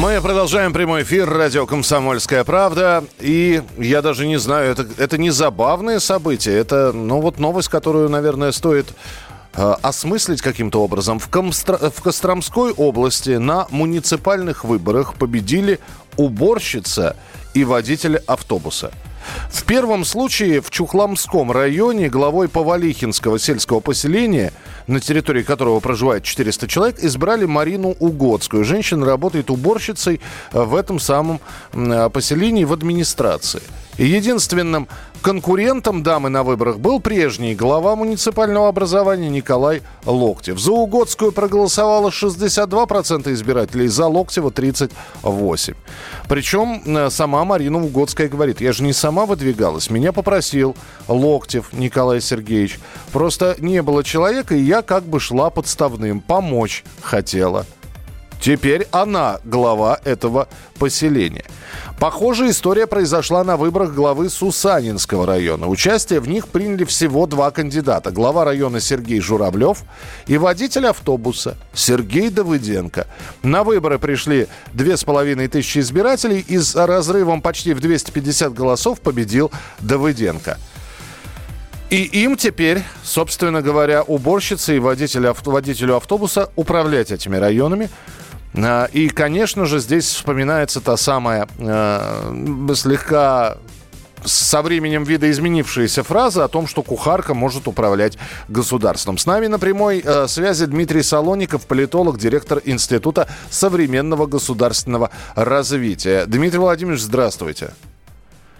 Мы продолжаем прямой эфир радио «Комсомольская правда». И я даже не знаю, это, это не забавное событие. Это, ну, вот новость, которую, наверное, стоит э, осмыслить каким-то образом. В, Комстра... в Костромской области на муниципальных выборах победили уборщица и водитель автобуса – в первом случае в Чухламском районе главой Повалихинского сельского поселения, на территории которого проживает 400 человек, избрали Марину Угодскую. Женщина работает уборщицей в этом самом поселении в администрации. Единственным конкурентом дамы на выборах был прежний глава муниципального образования Николай Локтев. За Угодскую проголосовало 62% избирателей, за Локтева 38%. Причем э, сама Марина Угодская говорит, я же не сама выдвигалась, меня попросил Локтев Николай Сергеевич. Просто не было человека, и я как бы шла подставным, помочь хотела. Теперь она глава этого поселения. Похожая история произошла на выборах главы Сусанинского района. Участие в них приняли всего два кандидата. Глава района Сергей Журавлев и водитель автобуса Сергей Давыденко. На выборы пришли две с половиной тысячи избирателей и с разрывом почти в 250 голосов победил Давыденко. И им теперь, собственно говоря, уборщице и водителю, автобуса управлять этими районами. А, и, конечно же, здесь вспоминается та самая э, слегка со временем видоизменившаяся фраза о том, что кухарка может управлять государством. С нами на прямой э, связи Дмитрий Солоников, политолог, директор Института современного государственного развития. Дмитрий Владимирович, здравствуйте.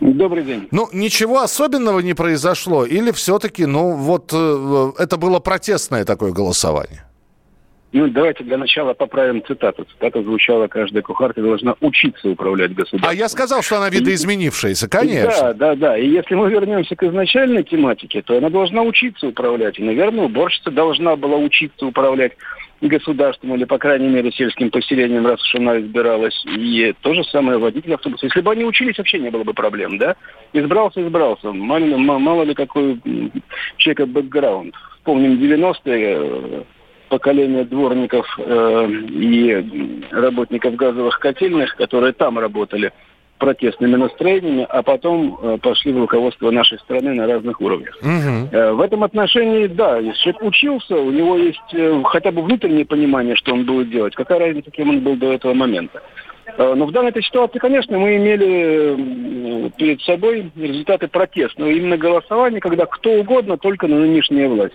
Добрый день. Ну, ничего особенного не произошло? Или все-таки, ну, вот э, это было протестное такое голосование? Ну, давайте для начала поправим цитату. Цитата звучала, каждая кухарка должна учиться управлять государством. А я сказал, что она видоизменившаяся, конечно. Да, да, да. И если мы вернемся к изначальной тематике, то она должна учиться управлять. И, наверное, уборщица должна была учиться управлять государством или, по крайней мере, сельским поселением, раз уж она избиралась. И то же самое водитель автобуса. Если бы они учились, вообще не было бы проблем, да? Избрался, избрался. Мало, мало ли какой человека бэкграунд. Помним 90-е, поколение дворников э, и работников газовых котельных, которые там работали протестными настроениями, а потом э, пошли в руководство нашей страны на разных уровнях. Угу. Э, в этом отношении, да, если человек учился, у него есть э, хотя бы внутреннее понимание, что он будет делать. Какая разница, кем он был до этого момента. Э, но в данной ситуации, конечно, мы имели перед собой результаты протестного именно голосования, когда кто угодно, только на нынешняя власть.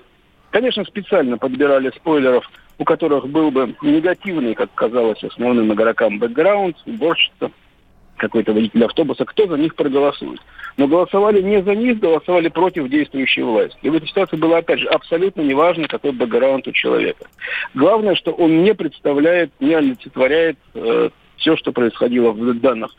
Конечно, специально подбирали спойлеров, у которых был бы негативный, как казалось основным игрокам, бэкграунд, уборщица, какой-то водитель автобуса, кто за них проголосует. Но голосовали не за них, голосовали против действующей власти. И в этой ситуации было, опять же, абсолютно неважно, какой бэкграунд у человека. Главное, что он не представляет, не олицетворяет э, все, что происходило в данных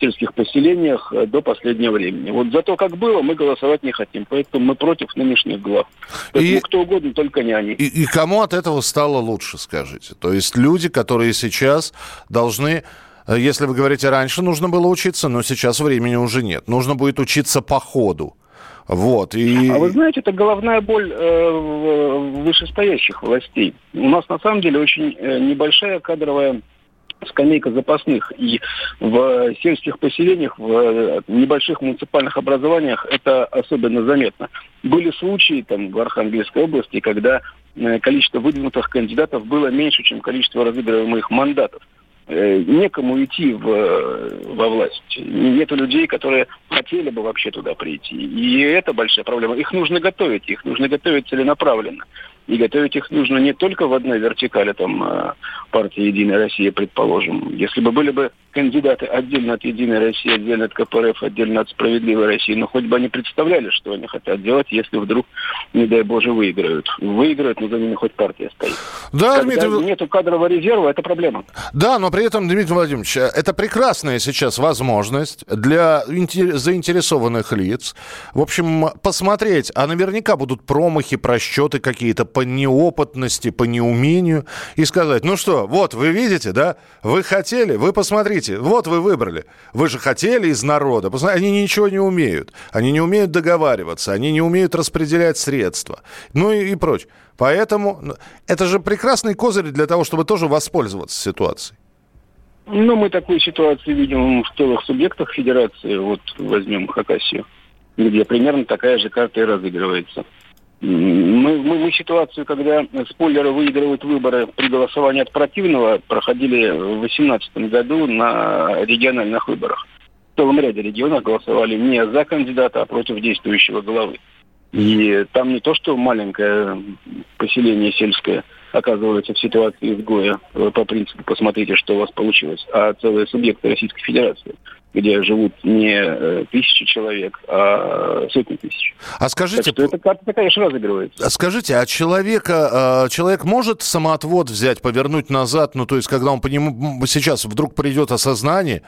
сельских поселениях э, до последнего времени. Вот за то, как было, мы голосовать не хотим. Поэтому мы против нынешних глав. Поэтому и, кто угодно, только не они. И, и кому от этого стало лучше, скажите? То есть люди, которые сейчас должны... Э, если вы говорите, раньше нужно было учиться, но сейчас времени уже нет. Нужно будет учиться по ходу. Вот, и... А вы знаете, это головная боль э, вышестоящих властей. У нас на самом деле очень э, небольшая кадровая скамейка запасных. И в сельских поселениях, в э, небольших муниципальных образованиях это особенно заметно. Были случаи там в Архангельской области, когда э, количество выдвинутых кандидатов было меньше, чем количество разыгрываемых мандатов. Э, некому идти в, во власть. Нету людей, которые хотели бы вообще туда прийти. И это большая проблема. Их нужно готовить, их нужно готовить целенаправленно. И готовить их нужно не только в одной вертикали, там, э, партии «Единая Россия», предположим. Если бы были бы кандидаты отдельно от «Единой России», отдельно от КПРФ, отдельно от «Справедливой России», но хоть бы они представляли, что они хотят делать, если вдруг, не дай Боже, выиграют. Выиграют, но за ними хоть партия стоит. Да, Когда Дмитрий... нету кадрового резерва, это проблема. Да, но при этом, Дмитрий Владимирович, это прекрасная сейчас возможность для заинтересованных лиц, в общем, посмотреть, а наверняка будут промахи, просчеты какие-то по неопытности, по неумению, и сказать, ну что, вот, вы видите, да, вы хотели, вы посмотрите, вот вы выбрали, вы же хотели из народа, они ничего не умеют, они не умеют договариваться, они не умеют распределять средства, ну и, и прочее. Поэтому это же прекрасный козырь для того, чтобы тоже воспользоваться ситуацией. Ну, мы такую ситуацию видим в целых субъектах Федерации. Вот возьмем Хакасию, где примерно такая же карта и разыгрывается. Мы, мы, мы ситуацию, когда спойлеры выигрывают выборы при голосовании от противного, проходили в 2018 году на региональных выборах. В целом ряде регионов голосовали не за кандидата, а против действующего главы. И там не то, что маленькое поселение сельское оказывается в ситуации изгоя по принципу «посмотрите, что у вас получилось», а целые субъекты Российской Федерации – где живут не э, тысячи человек, а сотни тысяч. А скажите... Так что эта карта, конечно, разыгрывается. А скажите, а человека, а, человек может самоотвод взять, повернуть назад? Ну, то есть, когда он по нему сейчас вдруг придет осознание,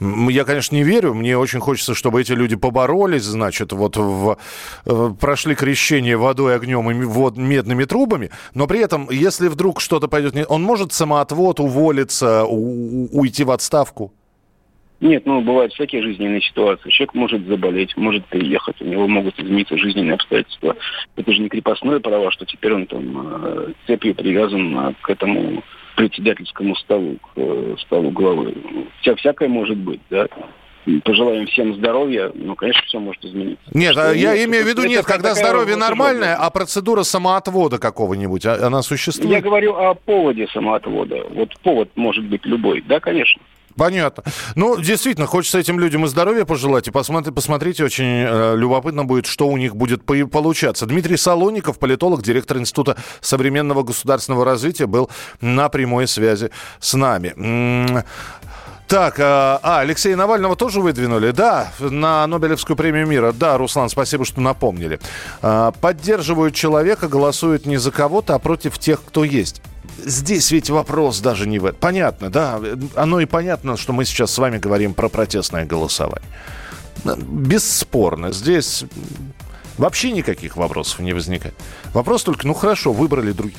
я, конечно, не верю, мне очень хочется, чтобы эти люди поборолись, значит, вот в, в, прошли крещение водой, огнем и вод, медными трубами, но при этом, если вдруг что-то пойдет, он может самоотвод, уволиться, у, уйти в отставку? Нет, ну, бывают всякие жизненные ситуации. Человек может заболеть, может приехать, у него могут измениться жизненные обстоятельства. Это же не крепостное право, что теперь он там э, цепью привязан э, к этому председательскому столу, к э, столу главы. Вся, всякое может быть, да пожелаем всем здоровья, ну, конечно, все может измениться. Нет, что, я нет, имею в виду, нет, когда здоровье нормальное, а процедура самоотвода какого-нибудь, а, она существует? Я говорю о поводе самоотвода. Вот повод может быть любой, да, конечно. Понятно. Ну, действительно, хочется этим людям и здоровья пожелать. И посмотри, посмотрите, очень э, любопытно будет, что у них будет по- получаться. Дмитрий Солоников, политолог, директор Института современного государственного развития, был на прямой связи с нами. Так, а, а, Алексея Навального тоже выдвинули? Да, на Нобелевскую премию мира. Да, Руслан, спасибо, что напомнили. А, поддерживают человека, голосуют не за кого-то, а против тех, кто есть здесь ведь вопрос даже не в этом. Понятно, да, оно и понятно, что мы сейчас с вами говорим про протестное голосование. Бесспорно, здесь вообще никаких вопросов не возникает. Вопрос только, ну хорошо, выбрали другие.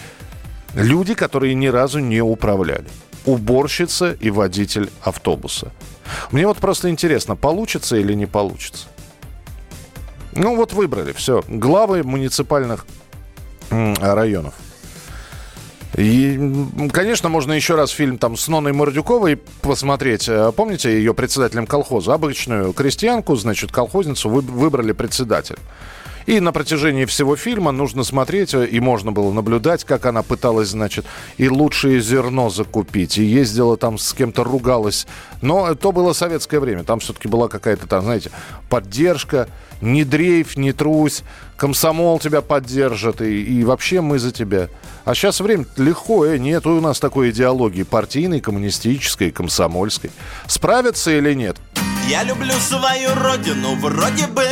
Люди, которые ни разу не управляли. Уборщица и водитель автобуса. Мне вот просто интересно, получится или не получится. Ну вот выбрали, все. Главы муниципальных районов. И, конечно, можно еще раз фильм там с Ноной Мордюковой посмотреть. Э, помните ее председателем колхоза? Обычную крестьянку, значит, колхозницу выбрали председатель. И на протяжении всего фильма нужно смотреть, э, и можно было наблюдать, как она пыталась, значит, и лучшее зерно закупить, и ездила там с кем-то ругалась. Но то было советское время, там все-таки была какая-то там, знаете, поддержка, не дрейф, не трусь, комсомол тебя поддержит, и, и вообще мы за тебя. А сейчас время легко, э, нет у нас такой идеологии партийной, коммунистической, комсомольской. Справятся или нет? Я люблю свою родину, вроде бы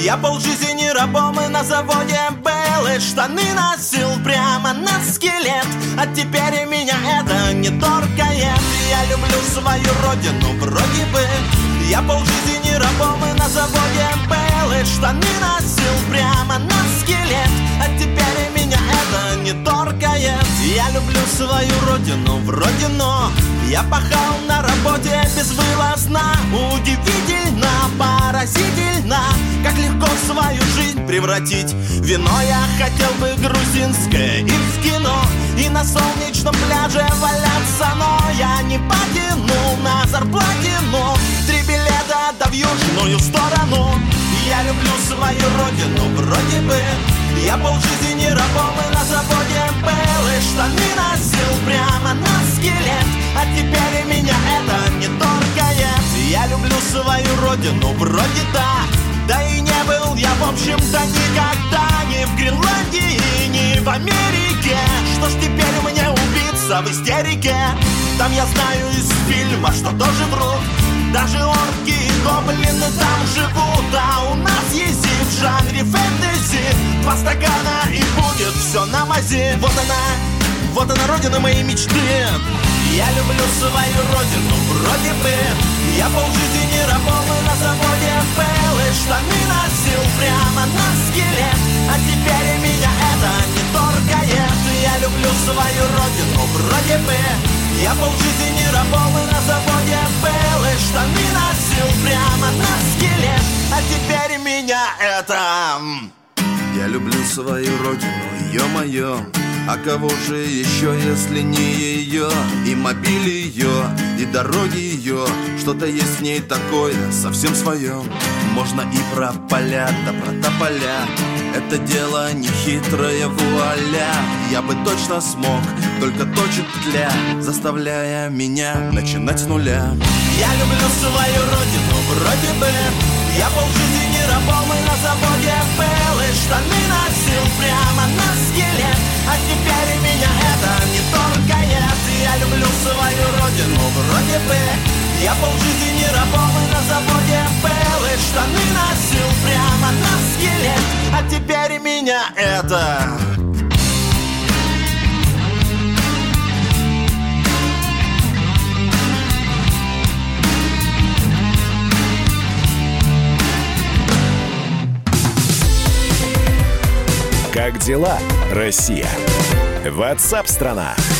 Я полжизни рабом и на заводе был И штаны носил прямо на скелет. А теперь меня это не торкает Я. Люблю свою родину, вроде бы. Я полжизни рабом и на заводе был И штаны носил прямо на скелет. А теперь меня это не торкает Я. Люблю свою родину, вроде но Я пахал на работе безвылазно. Удивительно, Как легко свою жизнь превратить. Вино я хотел бы грузинское и в кино И на солнечном пляже валяться Но я не потянул на зарплате, но Три билета да в южную сторону. Я люблю свою родину, вроде бы. Я полжизни рабом и на заводе был И штаны носил прямо на скелет. А теперь меня это не торкает Я. Люблю свою родину, вроде да Да и не был я, в общем-то, никогда Ни в Гренландии, ни в Америке. Что ж теперь мне убиться в истерике? Сам я знаю из фильма, что тоже врут Даже орки и гоблины там живут А у нас есть в жанре фэнтези. Два стакана и будет все на мазе Вот она, вот она родина моей мечты. Я люблю свою родину, вроде бы. Я полжизни работал на я полжизни работал на заводе был И штаны носил прямо на скелет. А теперь меня это... Я люблю свою родину, ё-моё. А кого же еще, если не ее И мобиль ее, и дороги ее Что-то есть в ней такое, совсем свое Можно и про поля, да про тополя Это дело не хитрое вуаля. Я бы точно смог, только точит тля Заставляя меня начинать с нуля. Я люблю свою родину, вроде бы. Я полжизни работал на заводе был. И штаны носил прямо на скелет. А теперь меня это не торкает Я люблю свою родину, вроде бы Я полжизни работал на заводе И штаны носил прямо на скелет А теперь меня это... Как дела, Россия? Ватсап-страна! страна